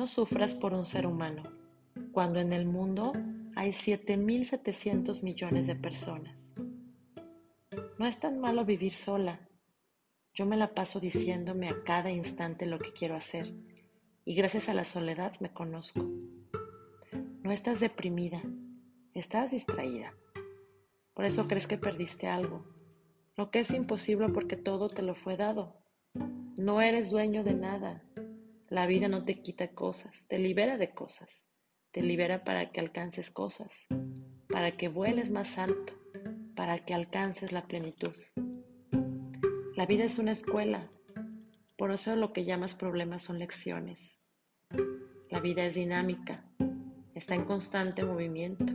No sufras por un ser humano, cuando en el mundo hay 7.700 millones de personas. No es tan malo vivir sola. Yo me la paso diciéndome a cada instante lo que quiero hacer y gracias a la soledad me conozco. No estás deprimida, estás distraída. Por eso crees que perdiste algo, lo que es imposible porque todo te lo fue dado. No eres dueño de nada. La vida no te quita cosas, te libera de cosas. Te libera para que alcances cosas, para que vueles más alto, para que alcances la plenitud. La vida es una escuela, por eso lo que llamas problemas son lecciones. La vida es dinámica, está en constante movimiento,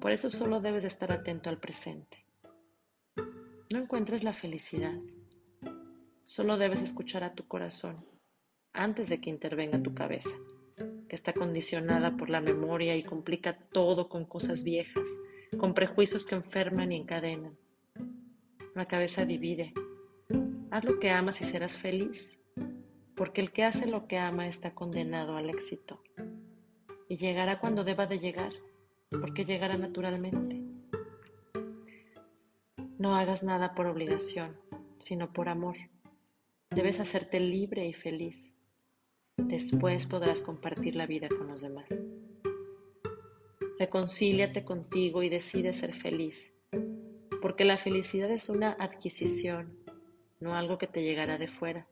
por eso solo debes de estar atento al presente. No encuentres la felicidad, solo debes escuchar a tu corazón antes de que intervenga tu cabeza que está condicionada por la memoria y complica todo con cosas viejas, con prejuicios que enferman y encadenan. La cabeza divide. Haz lo que amas y serás feliz, porque el que hace lo que ama está condenado al éxito. Y llegará cuando deba de llegar, porque llegará naturalmente. No hagas nada por obligación, sino por amor. Debes hacerte libre y feliz. Después podrás compartir la vida con los demás. Reconcíliate contigo y decide ser feliz, porque la felicidad es una adquisición, no algo que te llegará de fuera.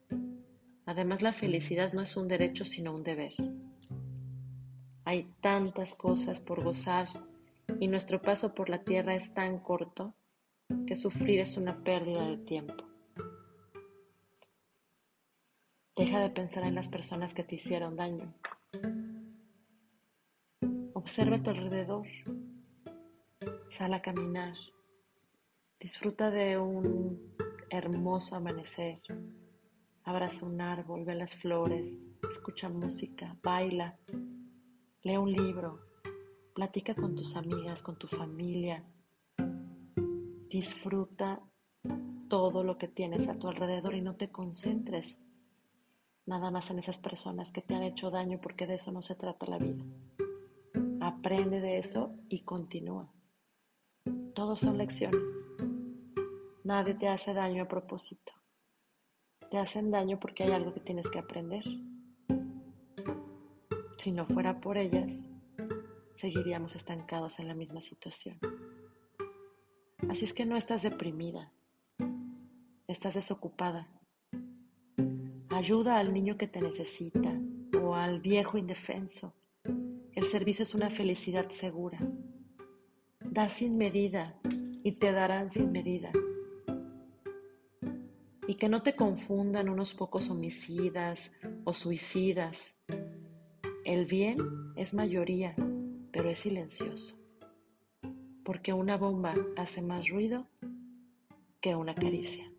Además, la felicidad no es un derecho, sino un deber. Hay tantas cosas por gozar y nuestro paso por la tierra es tan corto que sufrir es una pérdida de tiempo. Deja de pensar en las personas que te hicieron daño. Observa a tu alrededor. Sal a caminar. Disfruta de un hermoso amanecer. Abraza un árbol, ve las flores, escucha música, baila, lee un libro, platica con tus amigas, con tu familia. Disfruta todo lo que tienes a tu alrededor y no te concentres nada más en esas personas que te han hecho daño porque de eso no se trata la vida. Aprende de eso y continúa. Todos son lecciones. Nadie te hace daño a propósito. Te hacen daño porque hay algo que tienes que aprender. Si no fuera por ellas, seguiríamos estancados en la misma situación. Así es que no estás deprimida, estás desocupada Ayuda al niño que te necesita o al viejo indefenso. El servicio es una felicidad segura. Da sin medida y te darán sin medida. Y que no te confundan unos pocos homicidas o suicidas. El bien es mayoría, pero es silencioso. Porque una bomba hace más ruido que una caricia.